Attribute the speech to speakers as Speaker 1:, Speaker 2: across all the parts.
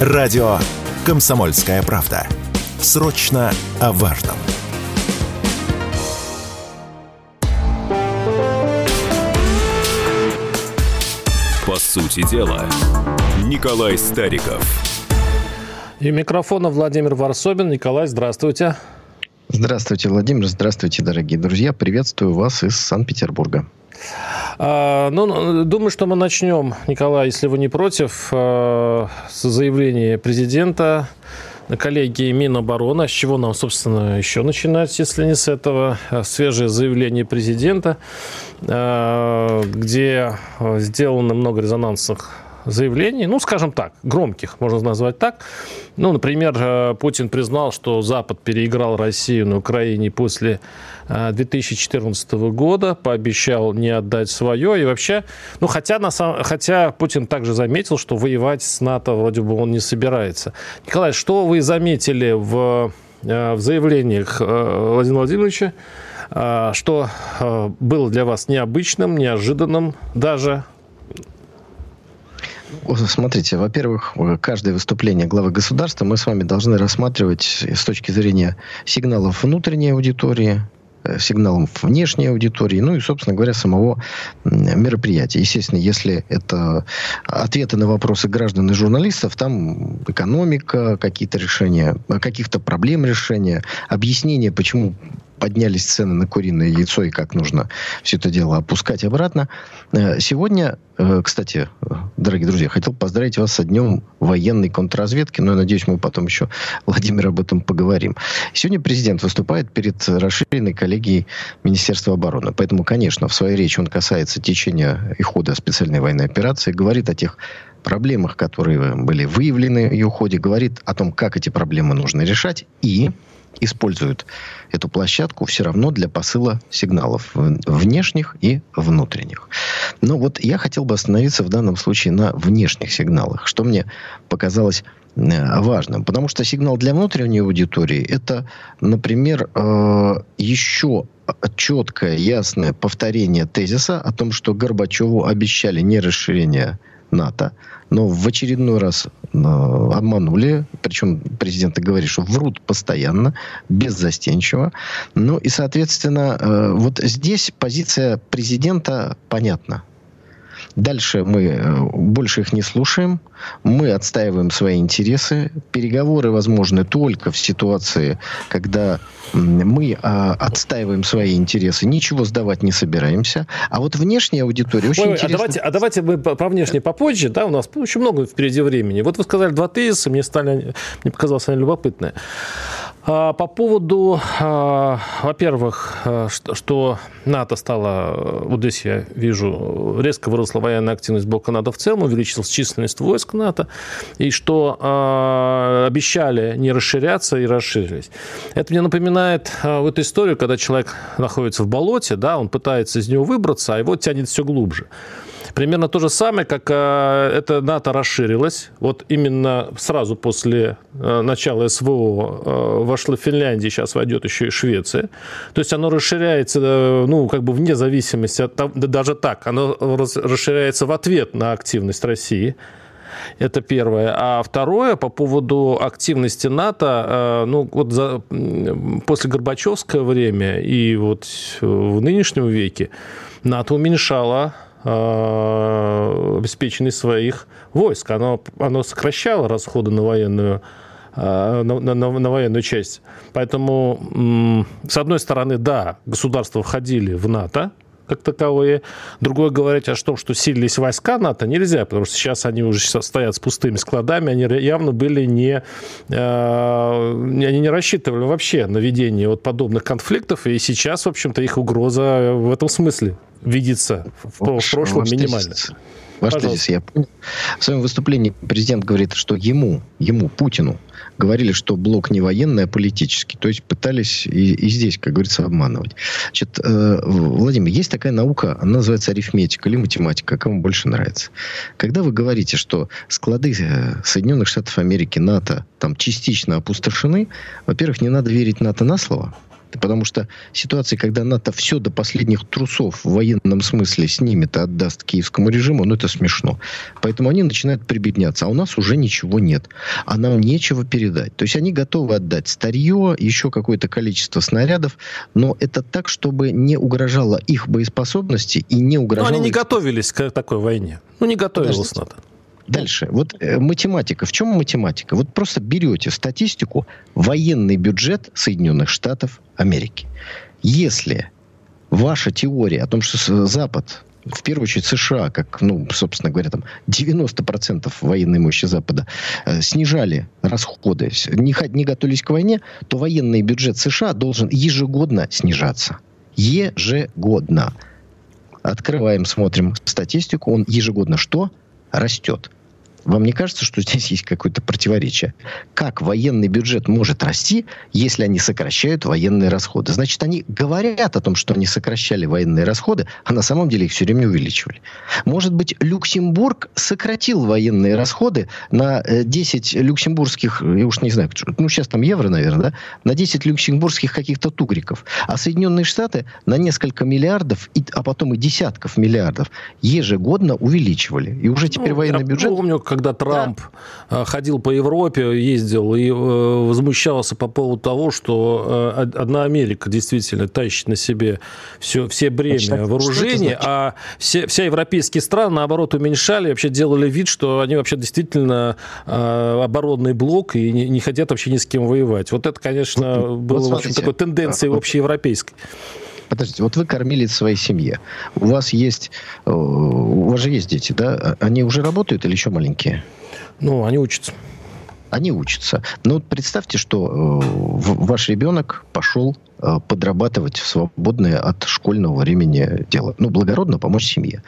Speaker 1: Радио «Комсомольская правда». Срочно о важном.
Speaker 2: По сути дела, Николай Стариков.
Speaker 3: И микрофона Владимир Варсобин. Николай, здравствуйте.
Speaker 4: Здравствуйте, Владимир. Здравствуйте, дорогие друзья. Приветствую вас из Санкт-Петербурга.
Speaker 3: А, ну, ну, думаю, что мы начнем, Николай, если вы не против, а, с заявления президента на коллегии Минобороны. С чего нам, собственно, еще начинать, если не с этого? Свежее заявление президента, а, где сделано много резонансных заявлений, ну, скажем так, громких, можно назвать так. Ну, например, э, Путин признал, что Запад переиграл Россию на Украине после 2014 э, года, пообещал не отдать свое. И вообще, ну, хотя, на самом, хотя Путин также заметил, что воевать с НАТО вроде бы он не собирается. Николай, что вы заметили в, э, в заявлениях Владимира Владимировича, что было для вас необычным, неожиданным даже
Speaker 4: Смотрите, во-первых, каждое выступление главы государства мы с вами должны рассматривать с точки зрения сигналов внутренней аудитории, э, сигналом внешней аудитории, ну и, собственно говоря, самого мероприятия. Естественно, если это ответы на вопросы граждан и журналистов, там экономика, какие-то решения, каких-то проблем решения, объяснение, почему поднялись цены на куриное яйцо и как нужно все это дело опускать обратно. Э, сегодня, э, кстати, дорогие друзья, хотел поздравить вас со днем военной контрразведки, но я надеюсь, мы потом еще, Владимир, об этом поговорим. Сегодня президент выступает перед расширенной коллегией Министерства обороны. Поэтому, конечно, в своей речи он касается течения и хода специальной военной операции, говорит о тех проблемах, которые были выявлены в ее ходе, говорит о том, как эти проблемы нужно решать и используют эту площадку все равно для посыла сигналов внешних и внутренних. Но вот я хотел бы остановиться в данном случае на внешних сигналах, что мне показалось э, важным. Потому что сигнал для внутренней аудитории это, например, э, еще четкое, ясное повторение тезиса о том, что Горбачеву обещали не расширение НАТО, но в очередной раз э, обманули, причем президент говорит, что врут постоянно, беззастенчиво. Ну и, соответственно, э, вот здесь позиция президента понятна. Дальше мы э, больше их не слушаем. Мы отстаиваем свои интересы. Переговоры возможны только в ситуации, когда мы а, отстаиваем свои интересы, ничего сдавать не собираемся. А вот внешняя аудитория очень ой, ой,
Speaker 3: интересна. А давайте, а давайте мы про внешнее попозже, да, у нас очень много впереди времени. Вот вы сказали два тезиса, мне стали, мне показалось они любопытные. А, по поводу, а, во-первых, а, что НАТО стало, вот здесь я вижу, резко выросла военная активность блока НАТО в целом, увеличилась численность войск НАТО, и что обещали не расширяться и расширились. Это мне напоминает вот историю, когда человек находится в болоте, да, он пытается из него выбраться, а его тянет все глубже. Примерно то же самое, как э, это НАТО расширилось. Вот именно сразу после э, начала СВО э, вошла Финляндия, сейчас войдет еще и Швеция. То есть оно расширяется, ну, как бы вне зависимости от того, да даже так, оно расширяется в ответ на активность России. Это первое. А второе, по поводу активности НАТО, ну, вот за, после Горбачевского время и вот в нынешнем веке НАТО уменьшало э, обеспеченность своих войск. Оно, оно сокращало расходы на военную э, на, на, на военную часть. Поэтому, с одной стороны, да, государства входили в НАТО, как таковые. Другое говорить о том, что силились войска НАТО, нельзя, потому что сейчас они уже стоят с пустыми складами, они явно были не... Э, они не рассчитывали вообще на ведение вот подобных конфликтов, и сейчас, в общем-то, их угроза в этом смысле видится в, в прошлом минимально.
Speaker 4: Ваш тезис я понял. В своем выступлении президент говорит, что ему, ему, Путину, говорили, что блок не военный, а политический. То есть пытались и, и здесь, как говорится, обманывать. Значит, э, Владимир, есть такая наука, она называется арифметика или математика, как вам больше нравится. Когда вы говорите, что склады э, Соединенных Штатов Америки, НАТО, там частично опустошены, во-первых, не надо верить НАТО на слово, Потому что ситуация, когда НАТО все до последних трусов в военном смысле снимет и отдаст киевскому режиму, ну это смешно. Поэтому они начинают прибедняться. А у нас уже ничего нет. А нам нечего передать. То есть они готовы отдать старье, еще какое-то количество снарядов, но это так, чтобы не угрожало их боеспособности и не угрожало...
Speaker 3: Но они не готовились к такой войне. Ну, не готовилось НАТО.
Speaker 4: Дальше. Вот э, математика. В чем математика? Вот просто берете статистику военный бюджет Соединенных Штатов Америки. Если ваша теория о том, что Запад в первую очередь США, как, ну, собственно говоря, там 90% военной мощи Запада э, снижали расходы, не, не готовились к войне, то военный бюджет США должен ежегодно снижаться. Ежегодно. Открываем, смотрим статистику, он ежегодно что? Растет. Вам не кажется, что здесь есть какое-то противоречие? Как военный бюджет может расти, если они сокращают военные расходы? Значит, они говорят о том, что они сокращали военные расходы, а на самом деле их все время увеличивали. Может быть, Люксембург сократил военные расходы на 10 э, люксембургских, я уж не знаю, ну сейчас там евро, наверное, да, на 10 люксембургских каких-то тугриков, а Соединенные Штаты на несколько миллиардов, а потом и десятков миллиардов ежегодно увеличивали. И уже теперь ну, военный бюджет...
Speaker 3: Помню, когда Трамп да. Э, ходил по Европе, ездил и э, возмущался по поводу того, что э, одна Америка действительно тащит на себе все, все бремя вооружения, а все, все европейские страны, наоборот, уменьшали, вообще делали вид, что они вообще действительно оборонный блок и не, не хотят вообще ни с кем воевать. Вот это, конечно, было вот в общем, такой тенденцией общеевропейской.
Speaker 4: Подождите, вот вы кормили своей семье. У вас есть... Э, у вас же есть дети, да? Они уже работают или еще маленькие?
Speaker 3: Ну, они учатся.
Speaker 4: Они учатся. Но вот представьте, что э, ваш ребенок пошел Э, подрабатывать в свободное от школьного времени дело. Ну, благородно помочь семье.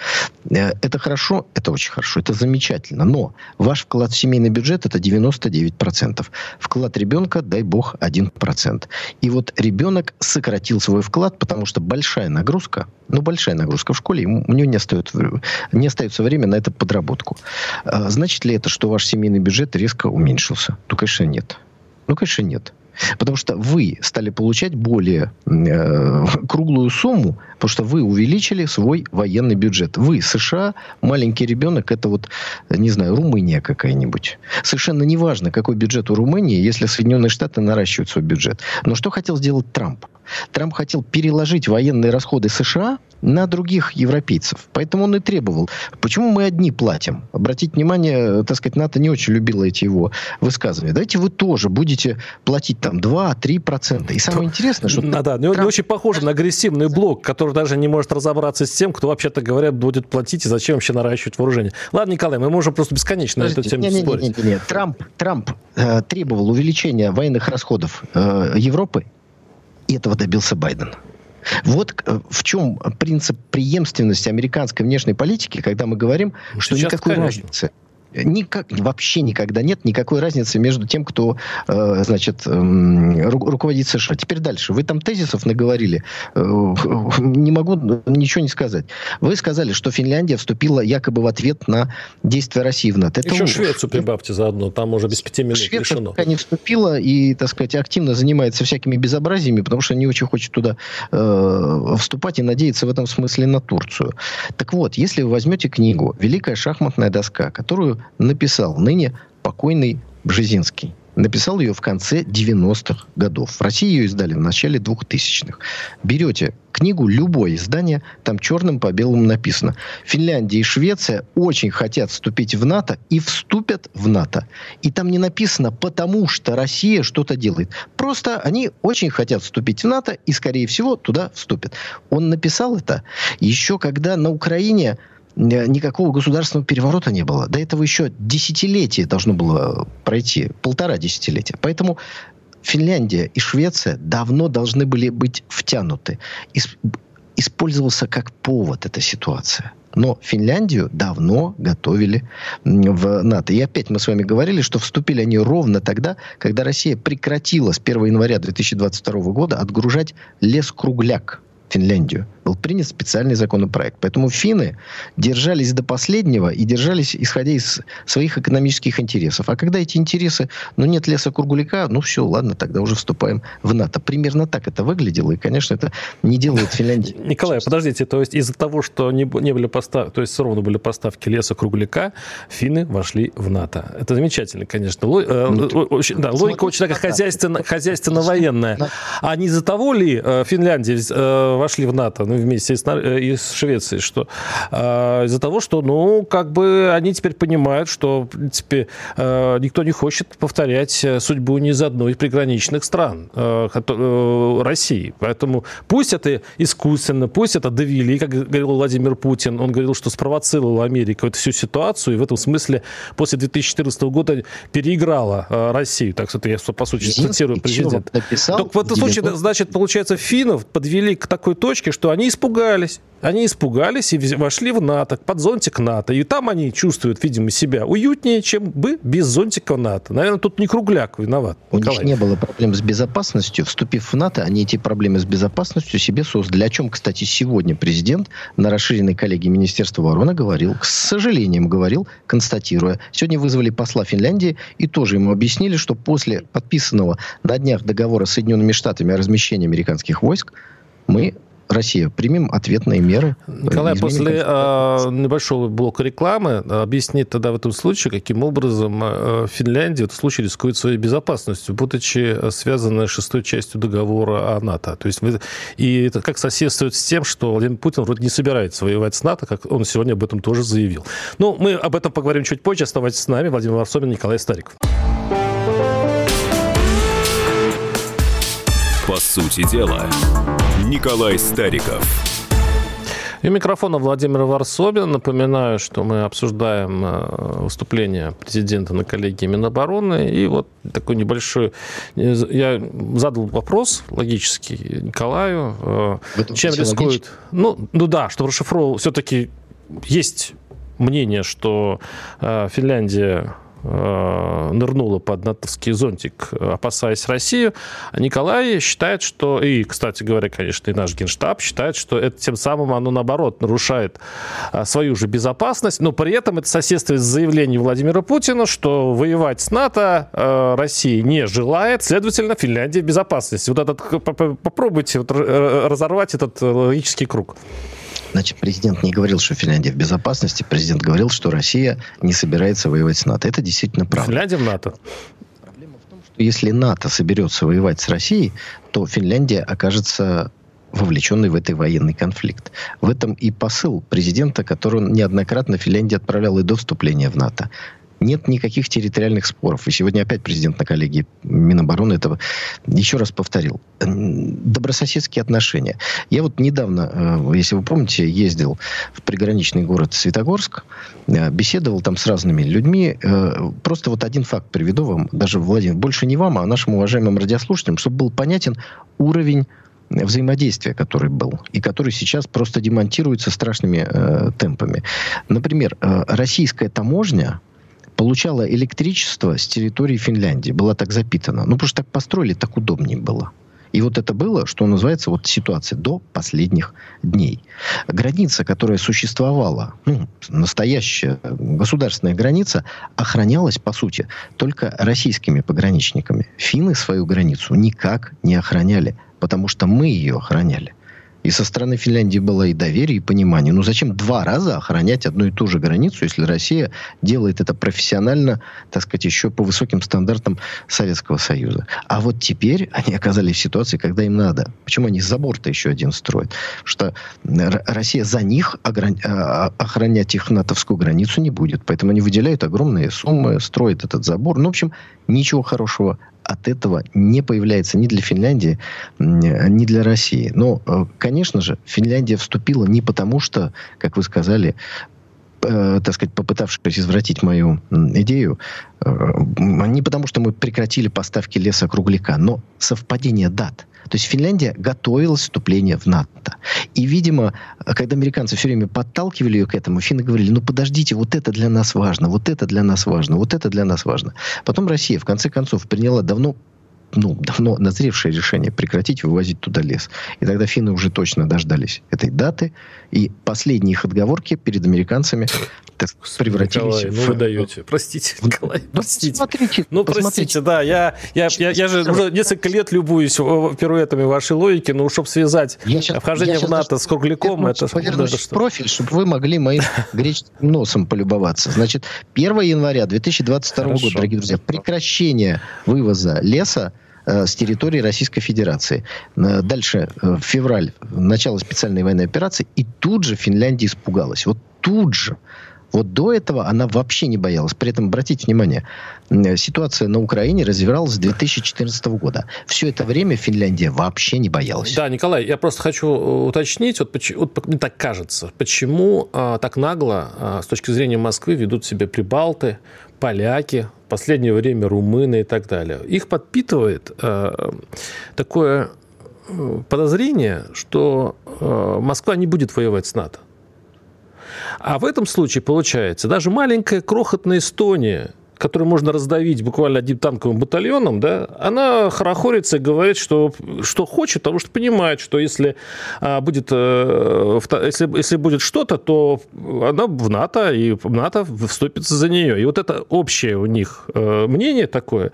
Speaker 4: Э, это хорошо, это очень хорошо, это замечательно. Но ваш вклад в семейный бюджет это 99%. Вклад ребенка, дай бог, 1%. И вот ребенок сократил свой вклад, потому что большая нагрузка, ну, большая нагрузка в школе, у него не остается, не остается время на эту подработку. Э, значит ли это, что ваш семейный бюджет резко уменьшился? Ну, конечно, нет. Ну, конечно, нет. Потому что вы стали получать более э, круглую сумму, потому что вы увеличили свой военный бюджет. Вы, США, маленький ребенок, это вот, не знаю, Румыния какая-нибудь. Совершенно неважно, какой бюджет у Румынии, если Соединенные Штаты наращивают свой бюджет. Но что хотел сделать Трамп? Трамп хотел переложить военные расходы США на других европейцев. Поэтому он и требовал. Почему мы одни платим? Обратите внимание, так сказать, НАТО не очень любила эти его высказывания. Давайте вы тоже будете платить там 2-3%. И самое интересное, что...
Speaker 3: Да, да, Трамп... не очень похоже на агрессивный блок, который даже не может разобраться с тем, кто, вообще-то говоря, будет платить и зачем вообще наращивать вооружение. Ладно, Николай, мы можем просто бесконечно Подождите, эту тему не, спорить.
Speaker 4: Нет, нет, нет. Трамп, Трамп э, требовал увеличения военных расходов э, Европы и этого добился Байден. Вот э, в чем принцип преемственности американской внешней политики, когда мы говорим, что Сейчас никакой разницы никак, вообще никогда нет никакой разницы между тем, кто, э, значит, э, руководит США. Теперь дальше. Вы там тезисов наговорили. Э, не могу ничего не сказать. Вы сказали, что Финляндия вступила якобы в ответ на действия России в НАТО.
Speaker 3: Это Еще ужас. Швецию прибавьте заодно. Там уже без пяти минут
Speaker 4: Швеция решено. пока не вступила и, так сказать, активно занимается всякими безобразиями, потому что не очень хочет туда э, вступать и надеяться в этом смысле на Турцию. Так вот, если вы возьмете книгу «Великая шахматная доска», которую написал ныне покойный Бжезинский. Написал ее в конце 90-х годов. В России ее издали в начале 2000-х. Берете книгу, любое издание, там черным по белому написано. Финляндия и Швеция очень хотят вступить в НАТО и вступят в НАТО. И там не написано «потому что Россия что-то делает». Просто они очень хотят вступить в НАТО и, скорее всего, туда вступят. Он написал это еще когда на Украине никакого государственного переворота не было. До этого еще десятилетие должно было пройти, полтора десятилетия. Поэтому Финляндия и Швеция давно должны были быть втянуты. Использовался как повод эта ситуация. Но Финляндию давно готовили в НАТО. И опять мы с вами говорили, что вступили они ровно тогда, когда Россия прекратила с 1 января 2022 года отгружать лес-кругляк Финляндию. Был принят специальный законопроект. Поэтому финны держались до последнего и держались, исходя из своих экономических интересов. А когда эти интересы, ну, нет леса Кургулика, ну, все, ладно, тогда уже вступаем в НАТО. Примерно так это выглядело. И, конечно, это не делает Финляндии.
Speaker 3: Николай, подождите, то есть из-за того, что не, не были поставки, то есть ровно были поставки леса Кругляка, финны вошли в НАТО. Это замечательно, конечно. Ло, э, ну, очень, да, логика очень такая хозяйственно, хозяйственно-военная. А не из-за того ли э, Финляндия э, вошли в НАТО, ну, вместе с, э, и с Швецией, что э, из-за того, что, ну, как бы они теперь понимают, что, в принципе, э, никто не хочет повторять э, судьбу ни из одной из приграничных стран э, э, России. Поэтому пусть это искусственно, пусть это довели, как говорил Владимир Путин, он говорил, что спровоцировала Америка эту всю ситуацию, и в этом смысле после 2014 года переиграла э, Россию. Так что я, по сути, цитирую президента. Так в этом случае, значит, получается, финнов подвели к такой точке, что они испугались. Они испугались и вошли в НАТО, под зонтик НАТО. И там они чувствуют, видимо, себя уютнее, чем бы без зонтика НАТО. Наверное, тут не Кругляк виноват.
Speaker 4: У Николай. них не было проблем с безопасностью. Вступив в НАТО, они эти проблемы с безопасностью себе создали. О чем, кстати, сегодня президент на расширенной коллегии Министерства обороны говорил, к сожалению, говорил, констатируя. Сегодня вызвали посла Финляндии и тоже ему объяснили, что после подписанного на днях договора с Соединенными Штатами о размещении американских войск мы Россия, примем ответные меры.
Speaker 3: Николай, после э, небольшого блока рекламы объяснит тогда в этом случае, каким образом э, Финляндия в этом случае рискует своей безопасностью, будучи связанной шестой частью договора о НАТО. То есть вы, и это как соседствует с тем, что Владимир Путин вроде не собирается воевать с НАТО, как он сегодня об этом тоже заявил. Ну, мы об этом поговорим чуть позже. Оставайтесь с нами. Владимир Варсобин, Николай Стариков.
Speaker 2: По сути дела. Николай Стариков.
Speaker 3: И микрофона Владимира Варсобина. Напоминаю, что мы обсуждаем э, выступление президента на коллегии Минобороны. И вот такой небольшой... Э, я задал вопрос логический Николаю. Э, чем рискует... Ну, ну да, что расшифровал... Все-таки есть мнение, что Финляндия нырнула под натовский зонтик, опасаясь Россию. А Николай считает, что, и, кстати говоря, конечно, и наш генштаб считает, что это тем самым оно, наоборот, нарушает э, свою же безопасность, но при этом это соседствует с заявлением Владимира Путина, что воевать с НАТО э, Россия не желает, следовательно, Финляндия в безопасности. Вот этот, попробуйте вот разорвать этот логический круг.
Speaker 4: Значит, президент не говорил, что Финляндия в безопасности. Президент говорил, что Россия не собирается воевать с НАТО. Это действительно правда.
Speaker 3: Финляндия в НАТО.
Speaker 4: Проблема в том, что если НАТО соберется воевать с Россией, то Финляндия окажется вовлеченный в этот военный конфликт. В этом и посыл президента, который неоднократно Финляндии отправлял и до вступления в НАТО нет никаких территориальных споров. И сегодня опять президент на коллегии Минобороны этого еще раз повторил. Добрососедские отношения. Я вот недавно, э, если вы помните, ездил в приграничный город Светогорск, э, беседовал там с разными людьми. Э, просто вот один факт приведу вам, даже, Владимир, больше не вам, а нашим уважаемым радиослушателям, чтобы был понятен уровень взаимодействия, который был, и который сейчас просто демонтируется страшными э, темпами. Например, э, российская таможня получала электричество с территории Финляндии. Была так запитана. Ну, потому что так построили, так удобнее было. И вот это было, что называется, вот ситуация до последних дней. Граница, которая существовала, ну, настоящая государственная граница, охранялась, по сути, только российскими пограничниками. Финны свою границу никак не охраняли, потому что мы ее охраняли. И со стороны Финляндии было и доверие, и понимание. Ну зачем два раза охранять одну и ту же границу, если Россия делает это профессионально, так сказать, еще по высоким стандартам Советского Союза. А вот теперь они оказались в ситуации, когда им надо. Почему они забор-то еще один строят? Что Россия за них а, охранять их натовскую границу не будет. Поэтому они выделяют огромные суммы, строят этот забор. Ну, в общем, ничего хорошего от этого не появляется ни для Финляндии, ни для России. Но, э, конечно же, Финляндия вступила не потому, что, как вы сказали, э, так сказать, попытавшись извратить мою идею, э, не потому, что мы прекратили поставки леса кругляка, но совпадение дат – то есть Финляндия готовилась к вступлению в НАТО. И, видимо, когда американцы все время подталкивали ее к этому, финны говорили, ну подождите, вот это для нас важно, вот это для нас важно, вот это для нас важно. Потом Россия, в конце концов, приняла давно ну, давно назревшее решение прекратить вывозить туда лес. И тогда финны уже точно дождались этой даты. И последние их отговорки перед американцами так, превратились
Speaker 3: Николай,
Speaker 4: в...
Speaker 3: ну вы даете. Простите, Николай,
Speaker 4: Ну,
Speaker 3: простите.
Speaker 4: посмотрите,
Speaker 3: Ну,
Speaker 4: посмотрите.
Speaker 3: простите, да, я, я, я, я же уже несколько лет любуюсь пируэтами вашей логики, но чтобы связать
Speaker 4: Я щас-
Speaker 3: вхождение
Speaker 4: я
Speaker 3: в НАТО с Кругляком, это,
Speaker 4: повернусь
Speaker 3: это
Speaker 4: в
Speaker 3: что?
Speaker 4: профиль, чтобы вы могли моим греческим носом полюбоваться. Значит, 1 января 2022
Speaker 3: Хорошо.
Speaker 4: года, дорогие друзья, прекращение вывоза леса э, с территории Российской Федерации. Э, Дальше, э, февраль, начало специальной военной операции, и тут же Финляндия испугалась. Вот тут же. Вот до этого она вообще не боялась. При этом, обратите внимание, ситуация на Украине развивалась с 2014 года. Все это время Финляндия вообще не боялась.
Speaker 3: Да, Николай, я просто хочу э, уточнить, вот, вот мне так кажется, почему а, так нагло а, с точки зрения Москвы ведут себя прибалты, поляки, в последнее время румыны и так далее. Их подпитывает а, такое э, подозрение, что э, Москва не будет воевать с НАТО. А в этом случае, получается, даже маленькая крохотная Эстония, которую можно раздавить буквально одним танковым батальоном, да, она хорохорится и говорит, что, что хочет, потому что понимает, что если, а, будет, э, если, если будет что-то, то она в НАТО, и НАТО вступится за нее. И вот это общее у них э, мнение такое,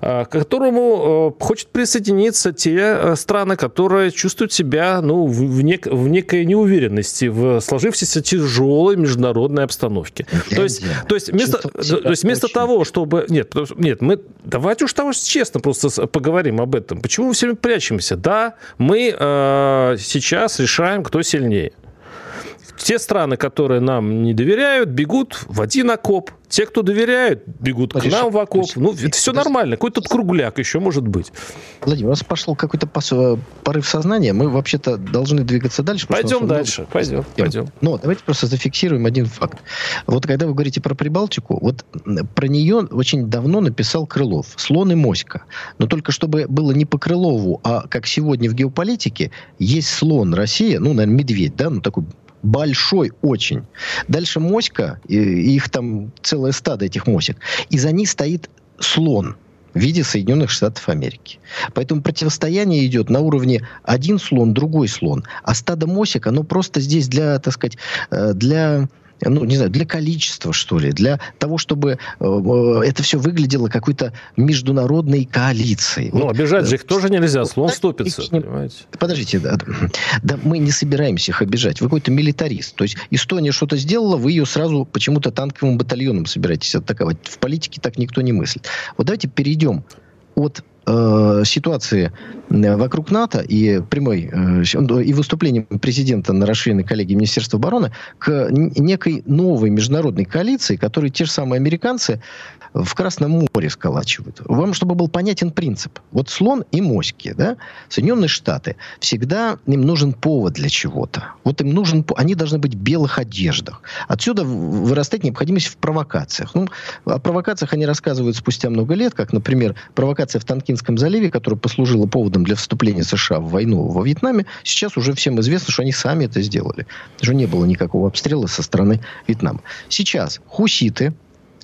Speaker 3: а, к которому э, хочет присоединиться те страны, которые чувствуют себя ну, в, нек- в некой неуверенности в сложившейся тяжелой международной обстановке. То есть, то есть вместо, то есть вместо
Speaker 4: очень
Speaker 3: того, чтобы... Нет, нет, мы давайте уж того честно просто поговорим об этом. Почему мы все время прячемся? Да, мы э, сейчас решаем, кто сильнее. Те страны, которые нам не доверяют, бегут в один окоп. Те, кто доверяют, бегут к
Speaker 4: Подожди,
Speaker 3: нам в окоп.
Speaker 4: подожди,
Speaker 3: Ну, это все
Speaker 4: подожди.
Speaker 3: нормально. Какой-то кругляк еще может быть.
Speaker 4: Владимир, у нас пошел какой-то э, порыв сознания. Мы вообще-то должны двигаться дальше.
Speaker 3: Пойдем
Speaker 4: нас
Speaker 3: дальше.
Speaker 4: много
Speaker 3: Пойдем, пойдем.
Speaker 4: Но давайте просто зафиксируем один факт. Вот когда вы говорите про Прибалтику, вот про нее очень давно написал Крылов. Слон и моська. Но только чтобы было не по Крылову, а как сегодня в геополитике, есть слон Россия, ну, наверное, медведь, да, ну, такой большой очень. Дальше моська, и, их там целое стадо этих мосек. И за ней стоит слон в виде Соединенных Штатов Америки. Поэтому противостояние идет на уровне один слон, другой слон. А стадо мосек, оно просто здесь для, так сказать, э, для ну, не знаю, для количества, что ли, для того, чтобы э, э, это все выглядело какой-то международной коалицией.
Speaker 3: Ну,
Speaker 4: Вот,
Speaker 3: обижать
Speaker 4: э,
Speaker 3: же их тоже нельзя. Слон
Speaker 4: их не-
Speaker 3: понимаете?
Speaker 4: Подождите, да, да мы не собираемся их обижать. Вы какой-то милитарист. То есть Эстония что-то сделала, вы ее сразу почему-то танковым батальоном собираетесь атаковать. В политике так никто не мыслит. Вот давайте перейдем от э, ситуации э, вокруг НАТО и прямой э, с- и выступлением президента на расширенной коллегии Министерства обороны к некой новой международной коалиции, которую те же самые американцы в Красном море сколачивают. Вам, чтобы был понятен принцип. Вот слон и моськи, да, Соединенные Штаты, всегда им нужен повод для чего-то. Вот им нужен, они должны быть в белых одеждах. Отсюда вырастает необходимость в провокациях. Ну, о провокациях они рассказывают спустя много лет, как, например, провокация в Танкинском заливе, которая послужила поводом для вступления США в войну во Вьетнаме. Сейчас уже всем известно, что они сами это сделали. Что не было никакого обстрела со стороны Вьетнама. Сейчас хуситы,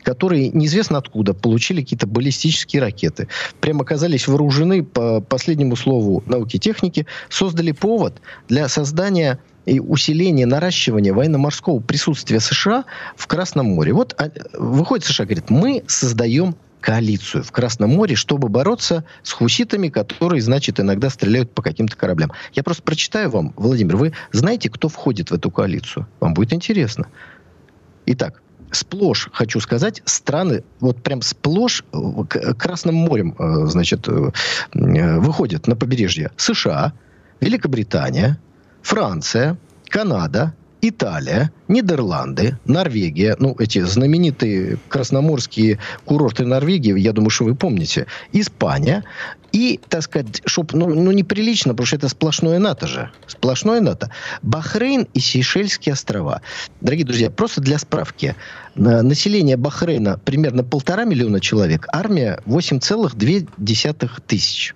Speaker 4: которые неизвестно откуда получили какие-то баллистические ракеты, прямо оказались вооружены по последнему слову науки и техники, создали повод для создания и усиления, наращивания военно-морского присутствия США в Красном море. Вот а, выходит США, говорит, мы создаем коалицию в Красном море, чтобы бороться с хуситами, которые, значит, иногда стреляют по каким-то кораблям. Я просто прочитаю вам, Владимир, вы знаете, кто входит в эту коалицию? Вам будет интересно. Итак, сплошь, хочу сказать, страны, вот прям сплошь э, к- Красным морем, э, значит, э, э, выходят на побережье США, Великобритания, Франция, Канада, Италия, Нидерланды, Норвегия, ну, эти знаменитые красноморские курорты Норвегии, я думаю, что вы помните, Испания, и, так сказать, чтоб, ну, ну, неприлично, потому что это сплошное НАТО же, сплошное НАТО, Бахрейн и Сейшельские острова. Дорогие друзья, просто для справки, на- население Бахрейна примерно полтора миллиона человек, армия 8,2 тысяч.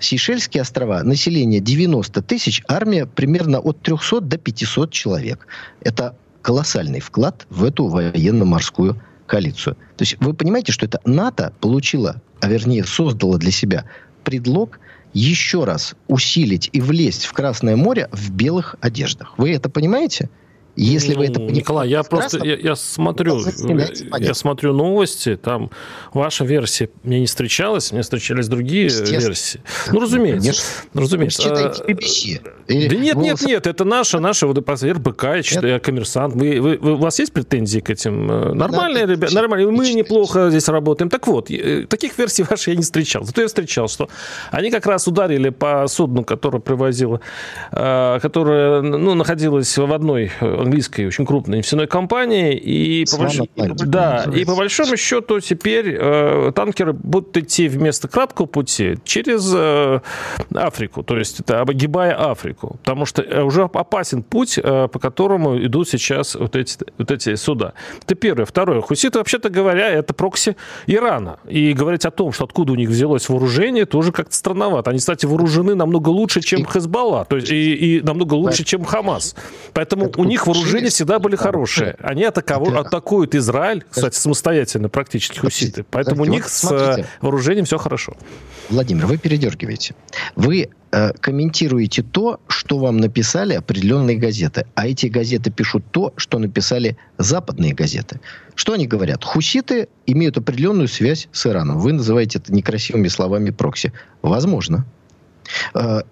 Speaker 4: Сейшельские острова, население 90 тысяч, армия примерно от 300 до 500 человек. Это колоссальный вклад в эту военно-морскую коалицию. То есть вы понимаете, что это НАТО получило, а вернее создало для себя предлог еще раз усилить и влезть в Красное море в белых одеждах. Вы это понимаете? Если
Speaker 3: ну,
Speaker 4: вы это понимаете,
Speaker 3: Николай, я просто я, я смотрю, я смотрю новости, там ваша версия мне не встречалась, мне встречались другие версии. Ну, разумеется, разумеется. Читайте BBC. Или да нет, нет, нет, это наша, наша вот РБК, я читаю, я коммерсант. Вы, вы, вы, у вас есть претензии к этим? Э, нормальные да, ребята, нормальные. Мы читайте. неплохо здесь работаем. Так вот, э, таких версий ваших я не встречал. Зато я встречал, что они как раз ударили по судну, которое привозило, э, которое ну, находилось в одной английской очень крупной нефтяной компании. И по, больш... да, и по большому счету теперь э, танкеры будут идти вместо краткого пути через э, Африку, то есть это обогибая Африку, потому что э, уже опасен путь, э, по которому идут сейчас вот эти, вот эти суда. Это первое. Второе. Хуситы, вообще-то говоря, это прокси Ирана. И говорить о том, что откуда у них взялось вооружение, тоже как-то странновато. Они, кстати, вооружены намного лучше, чем Хезбалла, то есть и, и намного лучше, чем Хамас. Поэтому у них вооружение всегда были хорошие. Они атакову, атакуют Израиль, кстати, самостоятельно практически хуситы. Поэтому у них с э, вооружением все хорошо.
Speaker 4: Владимир, вы передергиваете. Вы э, комментируете то, что вам написали определенные газеты. А эти газеты пишут то, что написали западные газеты. Что они говорят? Хуситы имеют определенную связь с Ираном. Вы называете это некрасивыми словами прокси. Возможно. Э,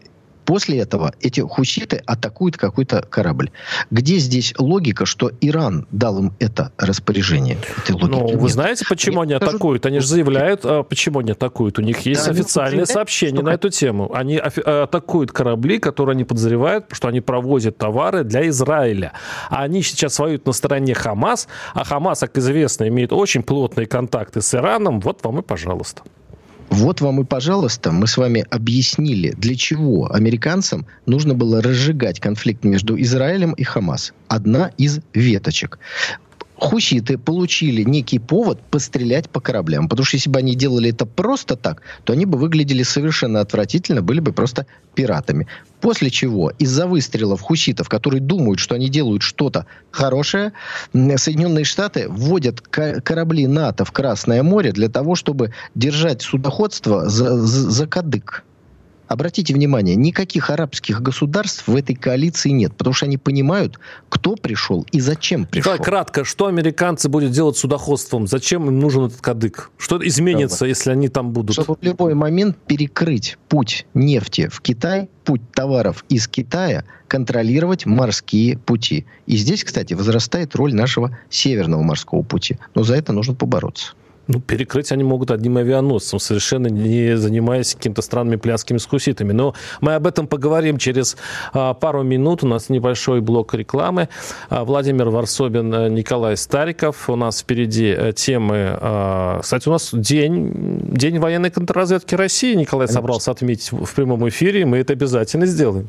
Speaker 4: После этого эти хуситы атакуют какой-то корабль. Где здесь логика, что Иран дал им это распоряжение?
Speaker 3: ну, вы нет. знаете, почему они скажу... атакуют? Они же заявляют, а почему они атакуют. У них есть да, официальное сообщение на эту тему. Они атакуют корабли, которые они подозревают, что они провозят товары для Израиля. А они сейчас воюют на стороне Хамас, а Хамас, как известно, имеет очень плотные контакты с Ираном. Вот вам и пожалуйста.
Speaker 4: Вот вам и, пожалуйста, мы с вами объяснили, для чего американцам нужно было разжигать конфликт между Израилем и Хамас. Одна из веточек хуситы получили некий повод пострелять по кораблям. Потому что если бы они делали это просто так, то они бы выглядели совершенно отвратительно, были бы просто пиратами. После чего из-за выстрелов хуситов, которые думают, что они делают что-то хорошее, Соединенные Штаты вводят корабли НАТО в Красное море для того, чтобы держать судоходство за, за, за кадык. Обратите внимание, никаких арабских государств в этой коалиции нет, потому что они понимают, кто пришел и зачем пришел.
Speaker 3: Давай кратко, что американцы будут делать с судоходством? Зачем им нужен этот кадык? Что изменится, Давай. если они там будут?
Speaker 4: Чтобы в любой момент перекрыть путь нефти в Китай, путь товаров из Китая, контролировать морские пути. И здесь, кстати, возрастает роль нашего северного морского пути. Но за это нужно побороться.
Speaker 3: Ну, перекрыть они могут одним авианосцем, совершенно не занимаясь какими-то странными пляскими с хуситами. Но мы об этом поговорим через а, пару минут. У нас небольшой блок рекламы. А, Владимир Варсобин, а, Николай Стариков. У нас впереди а, темы... А, кстати, у нас день, день военной контрразведки России. Николай Конечно. собрался отметить в прямом эфире. Мы это обязательно сделаем.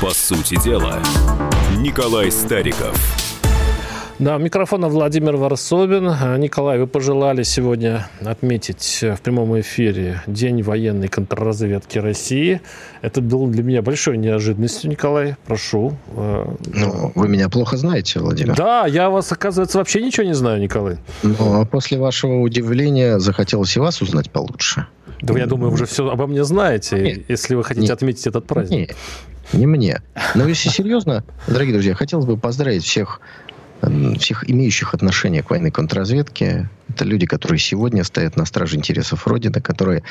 Speaker 2: По сути дела, Николай Стариков.
Speaker 3: Да, у микрофона Владимир Варсобин. Николай, вы пожелали сегодня отметить в прямом эфире День военной контрразведки России. Это было для меня большой неожиданностью, Николай. Прошу.
Speaker 4: Ну, вы меня плохо знаете, Владимир.
Speaker 3: Да, я вас, оказывается, вообще ничего не знаю, Николай.
Speaker 4: Ну, а после вашего удивления захотелось и вас узнать получше.
Speaker 3: Да, я думаю, уже все обо мне знаете, Нет. если вы хотите Нет. отметить этот праздник.
Speaker 4: Нет. Не мне. Но если серьезно, дорогие друзья, хотелось бы поздравить всех всех имеющих отношение к военной контрразведке. Это люди, которые сегодня стоят на страже интересов Родины, которые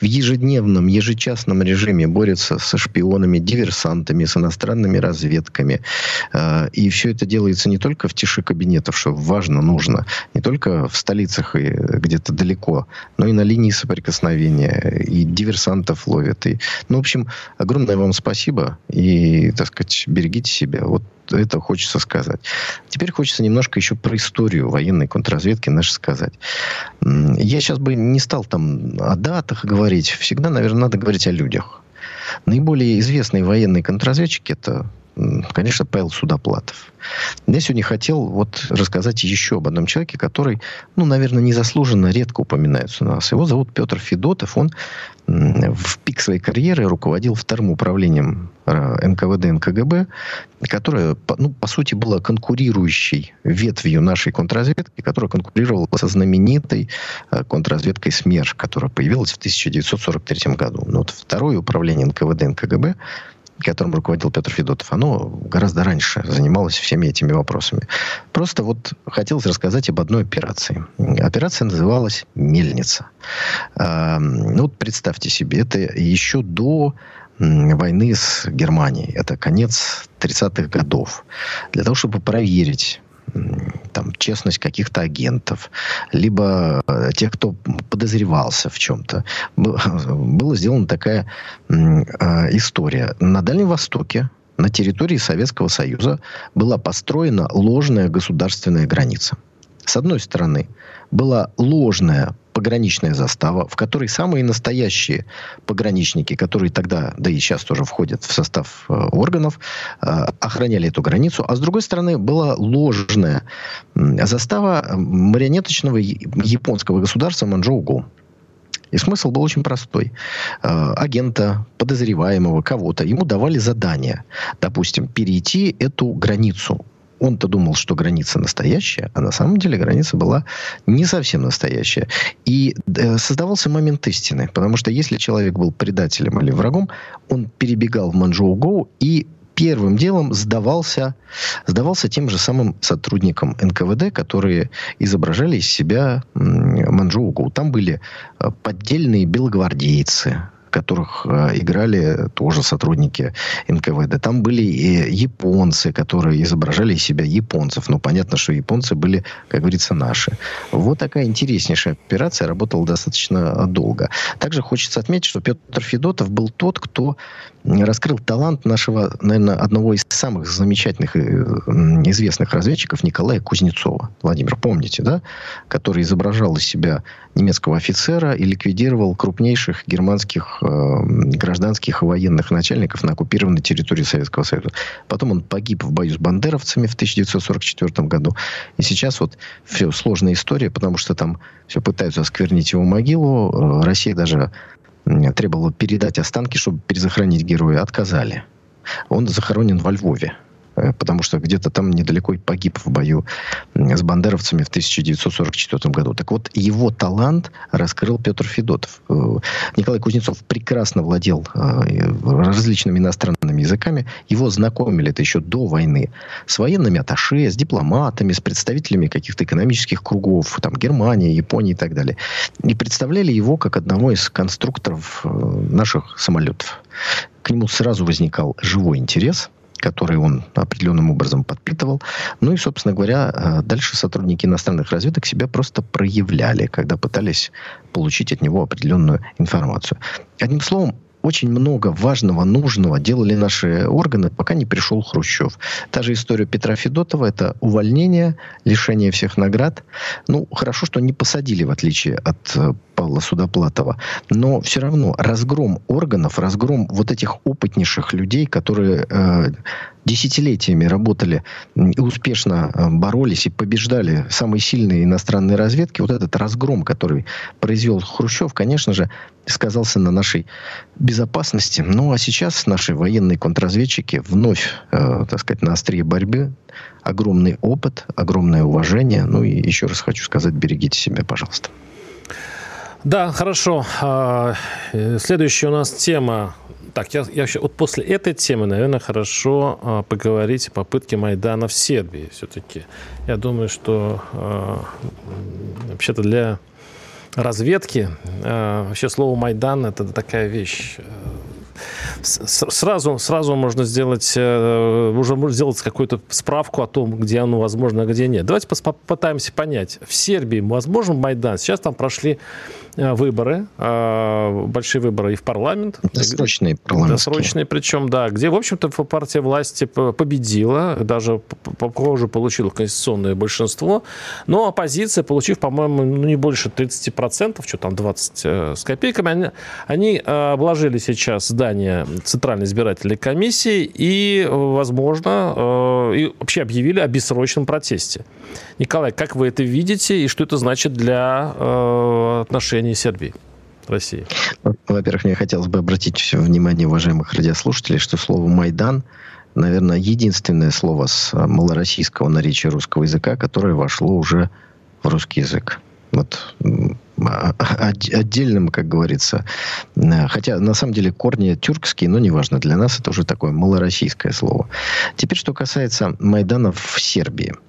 Speaker 4: в ежедневном, ежечасном режиме борются со шпионами, диверсантами, с иностранными разведками. А, и все это делается не только в тиши кабинетов, что важно, нужно, не только в столицах и где-то далеко, но и на линии соприкосновения. И диверсантов ловят. И, ну, в общем, огромное вам спасибо. И, так сказать, берегите себя. Вот это хочется сказать. Теперь хочется немножко еще про историю военной контрразведки нашей сказать. Я сейчас бы не стал там о датах говорить. Всегда, наверное, надо говорить о людях. Наиболее известные военные контрразведчики это конечно, Павел Судоплатов. Я сегодня хотел вот рассказать еще об одном человеке, который, ну, наверное, незаслуженно редко упоминается у нас. Его зовут Петр Федотов. Он в пик своей карьеры руководил вторым управлением э, НКВД НКГБ, которое, ну, по сути, было конкурирующей ветвью нашей контрразведки, которая конкурировала со знаменитой э, контрразведкой СМЕРШ, которая появилась в 1943 году. Но вот второе управление НКВД НКГБ которым руководил Петр Федотов, оно гораздо раньше занималось всеми этими вопросами. Просто вот хотелось рассказать об одной операции. Операция называлась «Мельница». Ну вот представьте себе, это еще до войны с Германией. Это конец 30-х годов. Для того, чтобы проверить там, честность каких-то агентов, либо э, тех, кто подозревался в чем-то. Была сделана такая э, история. На Дальнем Востоке, на территории Советского Союза, была построена ложная государственная граница. С одной стороны, была ложная пограничная застава, в которой самые настоящие пограничники, которые тогда, да и сейчас тоже входят в состав э, органов, э, охраняли эту границу. А с другой стороны, была ложная застава марионеточного японского государства Манчжоу-Го. И смысл был очень простой. Э, агента, подозреваемого, кого-то, ему давали задание, допустим, перейти эту границу он-то думал, что граница настоящая, а на самом деле граница была не совсем настоящая. И э, создавался момент истины, потому что если человек был предателем или врагом, он перебегал в Манчжоу-Гоу и первым делом сдавался, сдавался тем же самым сотрудникам НКВД, которые изображали из себя Манчжоу-Гоу. Там были э, поддельные белогвардейцы, которых э, играли тоже сотрудники НКВД. Там были и японцы, которые изображали из себя японцев. Но понятно, что японцы были, как говорится, наши. Вот такая интереснейшая операция работала достаточно долго. Также хочется отметить, что Петр Федотов был тот, кто раскрыл талант нашего, наверное, одного из самых замечательных и известных разведчиков Николая Кузнецова. Владимир, помните, да? Который изображал из себя немецкого офицера и ликвидировал крупнейших германских э, гражданских и военных начальников на оккупированной территории Советского Союза. Потом он погиб в бою с бандеровцами в 1944 году. И сейчас вот все сложная история, потому что там все пытаются осквернить его могилу. Э, Россия даже требовала передать останки, чтобы перезахоронить героя. Отказали. Он захоронен во Львове. Э, потому что где-то там недалеко погиб в бою с бандеровцами в 1944 году. Так вот, его талант раскрыл Петр Федотов. Э, Николай Кузнецов прекрасно владел э, различными иностранными языками. Его знакомили это еще до войны с военными атташе, с дипломатами, с представителями каких-то экономических кругов, там, Германии, Японии и так далее. И представляли его как одного из конструкторов наших самолетов. К нему сразу возникал живой интерес – который он определенным образом подпитывал. Ну и, собственно говоря, э, дальше сотрудники иностранных разведок себя просто проявляли, когда пытались получить от него определенную информацию. Одним словом, очень много важного, нужного делали наши органы, пока не пришел Хрущев. Та же история Петра Федотова – это увольнение, лишение всех наград. Ну, хорошо, что не посадили, в отличие от э, Павла Судоплатова. Но все равно разгром органов, разгром вот этих опытнейших людей, которые э, десятилетиями работали и успешно э, боролись и побеждали самые сильные иностранные разведки, вот этот разгром, который произвел Хрущев, конечно же, сказался на нашей безопасности. Ну, а сейчас наши военные контрразведчики вновь, э, так сказать, на острие борьбы. Огромный опыт, огромное уважение. Ну, и еще раз хочу сказать, берегите себя, пожалуйста.
Speaker 3: Да, хорошо. А, э, следующая у нас тема так, я, я вот после этой темы, наверное, хорошо а, поговорить о попытке Майдана в Сербии все-таки. Я думаю, что а, вообще-то для разведки вообще слово Майдан это такая вещь. Сразу, сразу можно сделать, э, уже можно сделать какую-то справку о том, где оно возможно, а где нет. Давайте попытаемся понять. В Сербии возможен Майдан? Сейчас там прошли выборы, большие выборы и в парламент.
Speaker 4: Досрочные парламентские.
Speaker 3: Досрочные причем, да, где, в общем-то, партия власти победила, даже, похоже, получила конституционное большинство, но оппозиция, получив, по-моему, ну, не больше 30%, что там 20 э, с копейками, они, они обложили сейчас здание Центральной избирательной комиссии и, возможно, э, и вообще объявили о бессрочном протесте. Николай, как вы это видите и что это значит для э, отношений Сербии? России?
Speaker 4: Во-первых, мне хотелось бы обратить внимание уважаемых радиослушателей, что слово «Майдан» наверное, единственное слово с малороссийского наречия русского языка, которое вошло уже в русский язык. Вот а, отдельным, как говорится. Хотя, на самом деле, корни тюркские, но неважно. Для нас это уже такое малороссийское слово. Теперь, что касается Майданов в Сербии –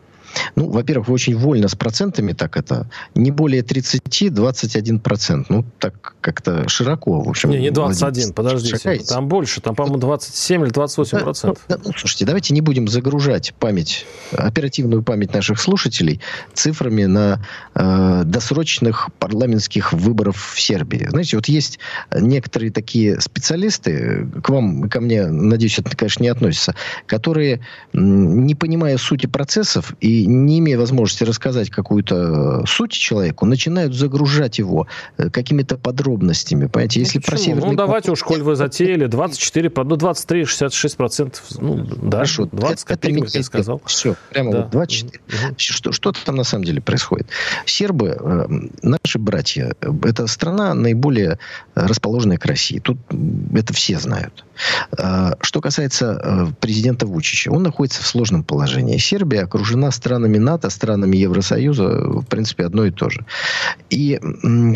Speaker 4: ну, во-первых, очень вольно с процентами так это. Не более 30, 21 процент. Ну, так как-то широко, в общем.
Speaker 3: Не, не 21, подождите. Шагайте. Там больше, там, по-моему, 27 или 28 процентов.
Speaker 4: Да, ну, слушайте, давайте не будем загружать память, оперативную память наших слушателей цифрами на э, досрочных парламентских выборов в Сербии. Знаете, вот есть некоторые такие специалисты, к вам, ко мне, надеюсь, это, конечно, не относится, которые, не понимая сути процессов и не имея возможности рассказать какую-то э, суть человеку, начинают загружать его э, какими-то подробностями. Понимаете, если
Speaker 3: ну, про Северный... Ну, давайте уж, коль вы затеяли, 24, ну, 23, 66 процентов, ну, да,
Speaker 4: Хорошо, 20 копеек, как я сказал. Все, прямо да. вот 24. Угу. Что, что-то там на самом деле происходит. Сербы, э, наши братья, это страна наиболее расположенная к России. Тут это все знают. Что касается президента Вучича, он находится в сложном положении. Сербия окружена странами НАТО, странами Евросоюза, в принципе, одно и то же. И,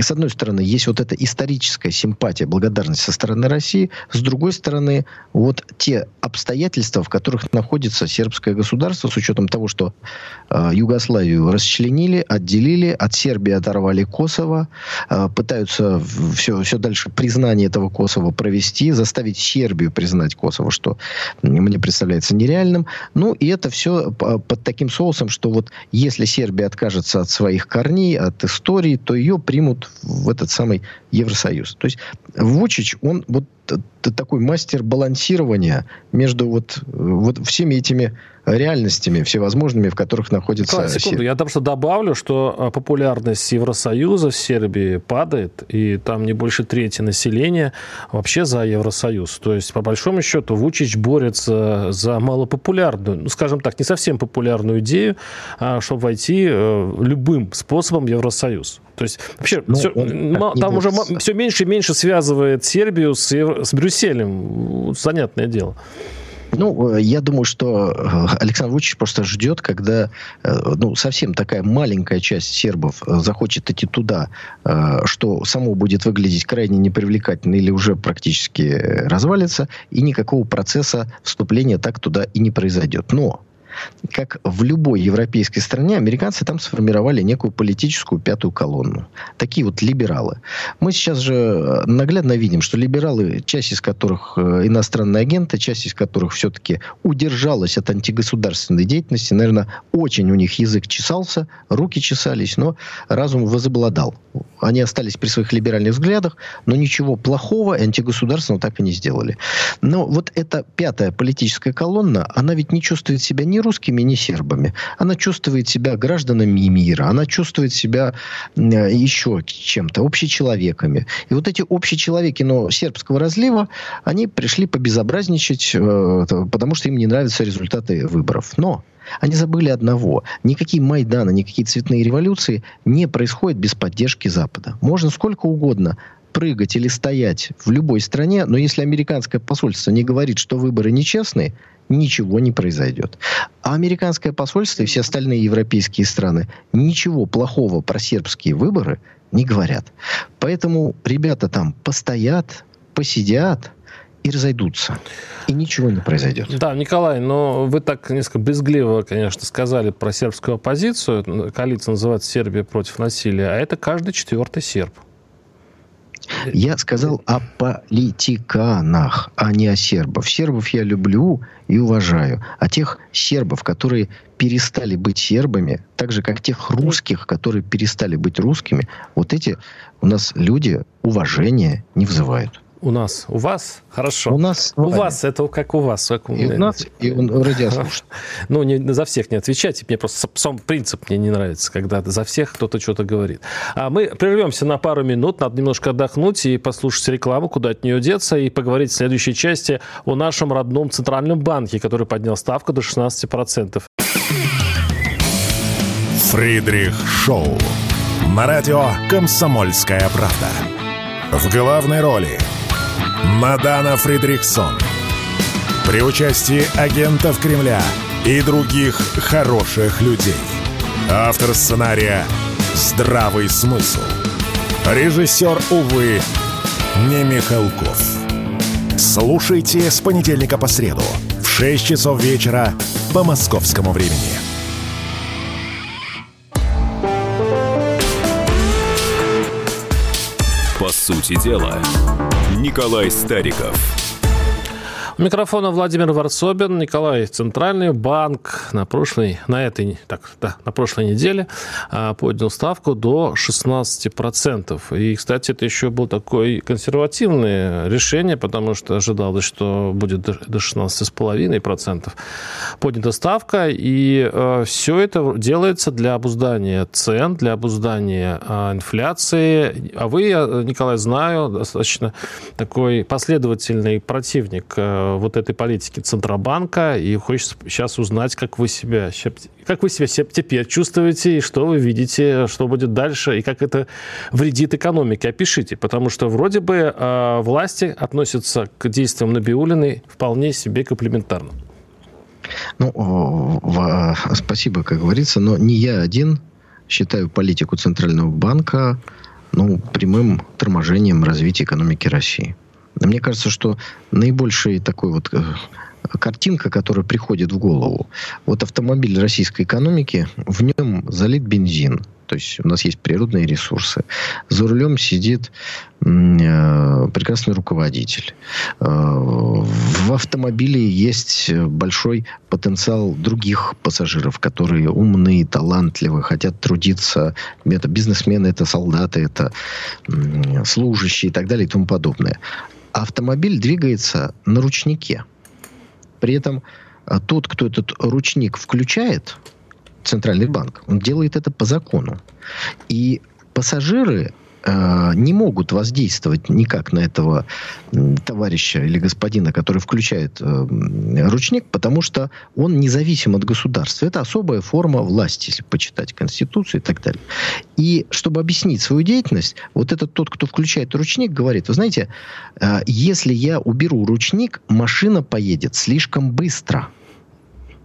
Speaker 4: с одной стороны, есть вот эта историческая симпатия, благодарность со стороны России, с другой стороны, вот те обстоятельства, в которых находится сербское государство, с учетом того, что э, Югославию расчленили, отделили, от Сербии оторвали Косово, э, пытаются все, все дальше признание этого Косово провести, заставить Сербию признать Косово, что мне представляется нереальным. Ну, и это все под таким соусом, что вот если Сербия откажется от своих корней, от истории, то ее примут в этот самый Евросоюз. То есть Вучич, он вот такой мастер балансирования между вот, вот всеми этими реальностями всевозможными, в которых находится
Speaker 3: Николай, секунду, Сербия. Я там что добавлю, что а, популярность Евросоюза в Сербии падает, и там не больше трети населения вообще за Евросоюз. То есть, по большому счету, Вучич борется за малопопулярную, ну, скажем так, не совсем популярную идею, а, чтобы войти э, любым способом в Евросоюз. То есть вообще ну, все, там уже все меньше и меньше связывает Сербию с, с Брюсселем. Занятное дело.
Speaker 4: Ну, э, я думаю, что э, Александр Вучич просто ждет, когда э, ну, совсем такая маленькая часть сербов захочет идти туда, что само будет выглядеть крайне непривлекательно или уже практически развалится, и никакого процесса вступления так туда и не произойдет. Но как в любой европейской стране, американцы там сформировали некую политическую пятую колонну. Такие вот либералы. Мы сейчас же э, наглядно видим, что либералы, часть из которых э, иностранные агенты, часть из которых все-таки удержалась от антигосударственной деятельности, наверное, очень у них язык чесался, руки чесались, но разум возобладал. Они остались при своих либеральных взглядах, но ничего плохого антигосударственного так и не сделали. Но вот эта пятая политическая колонна, она ведь не чувствует себя ни русскими, ни сербами. Она чувствует себя гражданами мира, она чувствует себя еще чем-то, общечеловеками. И вот эти общечеловеки, но сербского разлива, они пришли побезобразничать, э, потому что им не нравятся результаты выборов. Но они забыли одного. Никакие Майданы, никакие цветные революции не происходят без поддержки Запада. Можно сколько угодно прыгать или стоять в любой стране, но если американское посольство не говорит, что выборы нечестные, ничего не произойдет. А американское посольство и все остальные европейские страны ничего плохого про сербские выборы не говорят. Поэтому ребята там постоят, посидят, и разойдутся. И ничего не произойдет.
Speaker 3: Да, Николай, но вы так несколько безгливо, конечно, сказали про сербскую оппозицию. Коалиция называется «Сербия против насилия», а это каждый четвертый серб.
Speaker 4: Я сказал о политиканах, а не о сербов. Сербов я люблю и уважаю. А тех сербов, которые перестали быть сербами, так же, как тех русских, которые перестали быть русскими, вот эти у нас люди уважения не вызывают.
Speaker 3: У нас. У вас? Хорошо.
Speaker 4: У нас.
Speaker 3: У вас. Это как у вас. Как
Speaker 4: и у нас, и у радиослушателей.
Speaker 3: Ну, не, за всех не отвечайте. Мне просто сам принцип мне не нравится, когда за всех кто-то что-то говорит. А мы прервемся на пару минут. Надо немножко отдохнуть и послушать рекламу, куда от нее деться, и поговорить в следующей части о нашем родном Центральном банке, который поднял ставку до 16%.
Speaker 1: Фридрих Шоу. На радио «Комсомольская правда». В главной роли – Мадана Фридриксон. При участии агентов Кремля и других хороших людей. Автор сценария «Здравый смысл». Режиссер, увы, не Михалков. Слушайте с понедельника по среду в 6 часов вечера по московскому времени.
Speaker 2: По сути дела, Николай Стариков.
Speaker 3: Микрофона Владимир Варсобин, Николай, Центральный банк на прошлой, на этой, так, да, на прошлой неделе а, поднял ставку до 16%. И, кстати, это еще было такое консервативное решение, потому что ожидалось, что будет до 16,5% поднята ставка, и а, все это делается для обуздания цен, для обуздания а, инфляции. А вы, я, Николай, знаю, достаточно такой последовательный противник вот этой политики Центробанка, и хочется сейчас узнать, как вы себя, как вы себя теперь чувствуете, и что вы видите, что будет дальше, и как это вредит экономике. Опишите, потому что вроде бы э, власти относятся к действиям Набиулиной вполне себе комплементарно.
Speaker 4: Ну, спасибо, как говорится, но не я один считаю политику Центрального банка ну, прямым торможением развития экономики России. Мне кажется, что наибольший такой вот э, картинка, которая приходит в голову. Вот автомобиль российской экономики, в нем залит бензин. То есть у нас есть природные ресурсы. За рулем сидит э, прекрасный руководитель. Э, в автомобиле есть большой потенциал других пассажиров, которые умные, талантливые, хотят трудиться. Это бизнесмены, это солдаты, это э, служащие и так далее и тому подобное автомобиль двигается на ручнике. При этом а, тот, кто этот ручник включает, центральный банк, он делает это по закону. И пассажиры Э, не могут воздействовать никак на этого товарища или господина, который включает э, ручник, потому что он независим от государства. Это особая форма власти, если почитать Конституцию и так далее. И чтобы объяснить свою деятельность, вот этот тот, кто включает ручник, говорит, вы знаете, э, если я уберу ручник, машина поедет слишком быстро.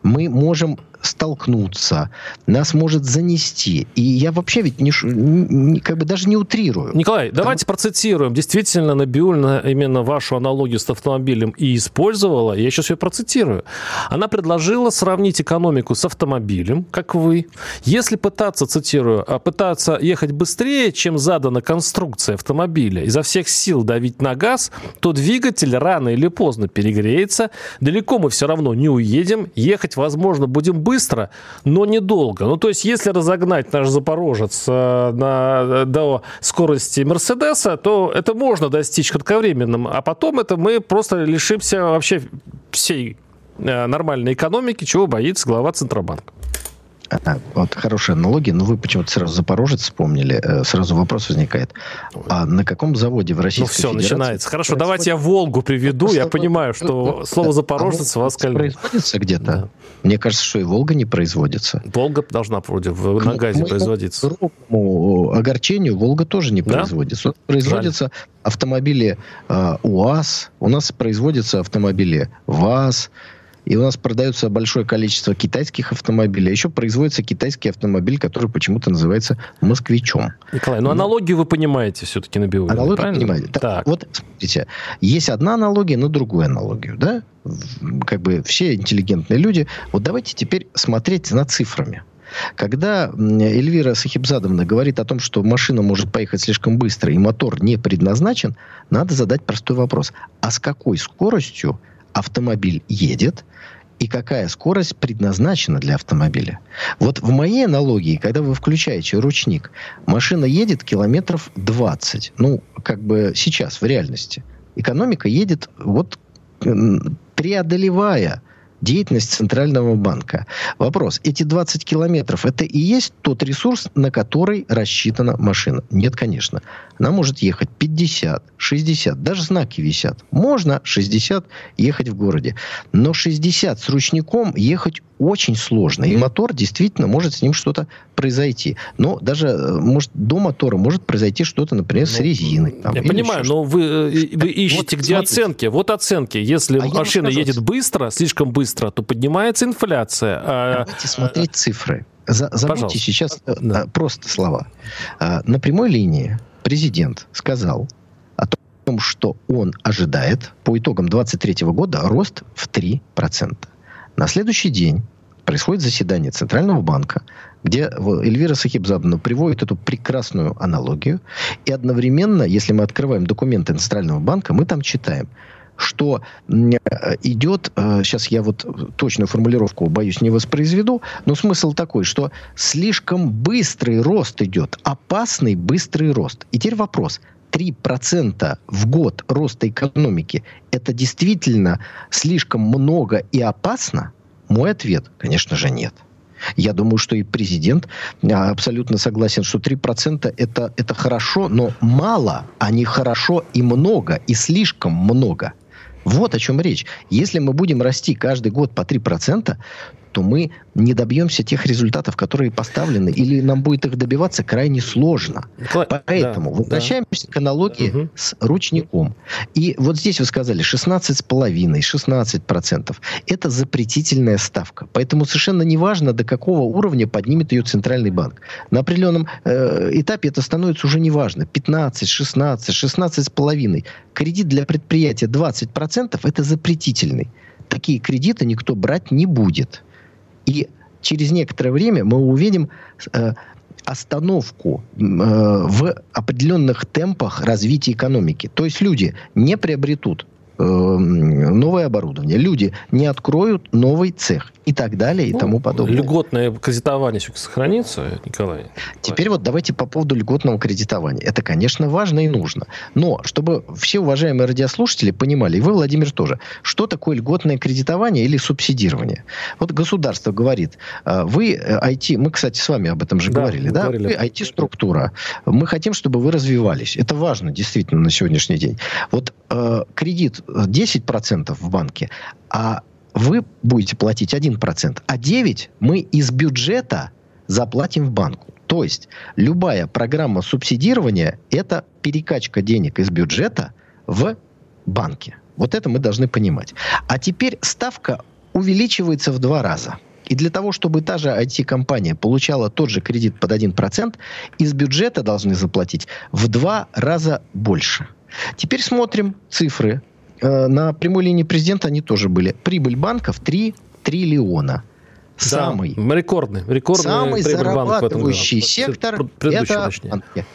Speaker 4: Мы можем столкнуться, нас может занести. И я вообще ведь не, не, как бы даже не утрирую.
Speaker 3: Николай, Потому... давайте процитируем. Действительно, Набиульна именно вашу аналогию с автомобилем и использовала. Я сейчас ее процитирую. Она предложила сравнить экономику с автомобилем, как вы. Если пытаться, цитирую, «а пытаться ехать быстрее, чем задана конструкция автомобиля, изо всех сил давить на газ, то двигатель рано или поздно перегреется, далеко мы все равно не уедем, ехать, возможно, будем быстро, быстро, но недолго. Ну, то есть, если разогнать наш Запорожец э, на, до скорости Мерседеса, то это можно достичь кратковременным, а потом это мы просто лишимся вообще всей э, нормальной экономики, чего боится глава Центробанка.
Speaker 4: А, вот хорошая аналогия, но вы почему-то сразу Запорожец вспомнили, э, сразу вопрос возникает. А на каком заводе в Российской Ну все,
Speaker 3: Федерации начинается. Хорошо, давайте я Волгу приведу. Я понимаю, что слово Запорожец а вас.
Speaker 4: Производится где-то? Да. Мне кажется, что и Волга не производится.
Speaker 3: Волга должна вроде в, на газе производиться. К
Speaker 4: огорчению Волга тоже не да? производится. Производятся Жаль. автомобили э, УАЗ, у нас производятся автомобили ВАЗ, и у нас продается большое количество китайских автомобилей. Еще производится китайский автомобиль, который почему-то называется «Москвичом».
Speaker 3: Николай, ну аналогию вы понимаете все-таки на биологии,
Speaker 4: Аналогию правильно? понимаете. Так. так. Вот, смотрите, есть одна аналогия на другую аналогию, да? Как бы все интеллигентные люди. Вот давайте теперь смотреть на цифрами. Когда Эльвира Сахибзадовна говорит о том, что машина может поехать слишком быстро и мотор не предназначен, надо задать простой вопрос. А с какой скоростью автомобиль едет, и какая скорость предназначена для автомобиля. Вот в моей аналогии, когда вы включаете ручник, машина едет километров 20. Ну, как бы сейчас, в реальности. Экономика едет вот преодолевая деятельность Центрального банка. Вопрос, эти 20 километров, это и есть тот ресурс, на который рассчитана машина? Нет, конечно. Она может ехать 50, 60, даже знаки висят. Можно 60 ехать в городе. Но 60 с ручником ехать очень сложно. И мотор действительно может с ним что-то произойти. Но даже, э, может, до мотора может произойти что-то, например, с ну, резиной.
Speaker 3: Там, я понимаю, но вы, э, вы ищете вот, где смотрите. оценки. Вот оценки. Если а машина едет быстро, слишком быстро, то поднимается инфляция.
Speaker 4: А, Давайте смотреть цифры. За, забудьте Пожалуйста. сейчас э, да. просто слова. А, на прямой линии президент сказал о том, что он ожидает по итогам 2023 года рост в 3%. На следующий день происходит заседание Центрального банка, где Эльвира Сахибзадовна приводит эту прекрасную аналогию. И одновременно, если мы открываем документы Центрального банка, мы там читаем, что идет, сейчас э, я вот точную формулировку, боюсь, не воспроизведу, но смысл такой, что слишком быстрый рост идет, опасный быстрый рост. И теперь вопрос, 3% в год роста экономики – это действительно слишком много и опасно? Мой ответ, конечно же, нет. Я думаю, что и президент а, абсолютно согласен, что 3% это, это хорошо, но мало, а не хорошо и много, и слишком много. Вот о чем речь. Если мы будем расти каждый год по 3%, то мы не добьемся тех результатов, которые поставлены, или нам будет их добиваться крайне сложно. Поэтому да, возвращаемся да. к аналогии угу. с ручником. И вот здесь вы сказали 16,5, 16%. Это запретительная ставка. Поэтому совершенно неважно, до какого уровня поднимет ее Центральный банк. На определенном э, этапе это становится уже неважно. 15, 16, 16,5. Кредит для предприятия 20% это запретительный. Такие кредиты никто брать не будет. И через некоторое время мы увидим э, остановку э, в определенных темпах развития экономики. То есть люди не приобретут новое оборудование, люди не откроют новый цех и так далее, и ну, тому подобное.
Speaker 3: Льготное кредитование все сохранится, Николай?
Speaker 4: Теперь вот давайте по поводу льготного кредитования. Это, конечно, важно и нужно. Но, чтобы все уважаемые радиослушатели понимали, и вы, Владимир, тоже, что такое льготное кредитование или субсидирование? Вот государство говорит, «А, вы IT, э, мы, кстати, с вами об этом же да, говорили, да? Говорили. Вы IT-структура. Мы хотим, чтобы вы развивались. Это важно, действительно, на сегодняшний день. Вот э, кредит 10% в банке, а вы будете платить 1%, а 9% мы из бюджета заплатим в банку. То есть любая программа субсидирования – это перекачка денег из бюджета в банке. Вот это мы должны понимать. А теперь ставка увеличивается в два раза. И для того, чтобы та же IT-компания получала тот же кредит под 1%, из бюджета должны заплатить в два раза больше. Теперь смотрим цифры на прямой линии президента они тоже были. Прибыль банков 3 триллиона.
Speaker 3: Самый, да, рекордный, рекордный
Speaker 4: самый зарабатывающий банк сектор это банки.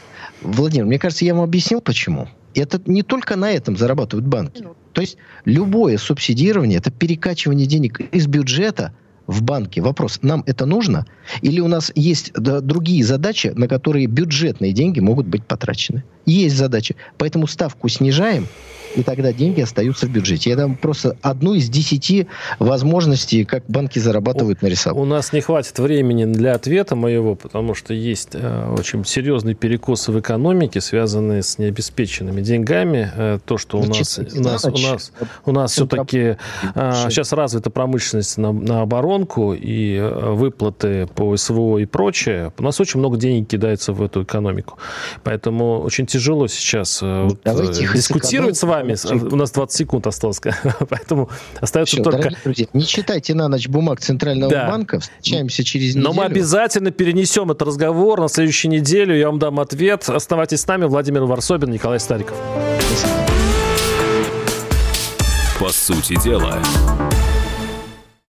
Speaker 4: Владимир, мне кажется, я вам объяснил, почему. Это не только на этом зарабатывают банки. То есть любое субсидирование, это перекачивание денег из бюджета в банке. Вопрос, нам это нужно? Или у нас есть другие задачи, на которые бюджетные деньги могут быть потрачены? Есть задачи. Поэтому ставку снижаем, и тогда деньги остаются в бюджете. Я дам просто одну из десяти возможностей, как банки зарабатывают, нарисовал.
Speaker 3: У нас не хватит времени для ответа моего, потому что есть э, очень серьезные перекосы в экономике, связанные с необеспеченными деньгами. Э, то, что у нас, у нас, у нас, у нас все-таки э, сейчас развита промышленность на, на оборонку и э, выплаты по СВО и прочее. У нас очень много денег кидается в эту экономику. Поэтому очень тяжело сейчас э, вот, э, дискутировать с вами вами. У нас 20 секунд осталось, поэтому остается Все, только...
Speaker 4: друзья, не читайте на ночь бумаг Центрального да. банка, встречаемся через неделю.
Speaker 3: Но мы обязательно перенесем этот разговор на следующую неделю, я вам дам ответ. Оставайтесь с нами, Владимир Варсобин, Николай Стариков.
Speaker 2: По сути дела,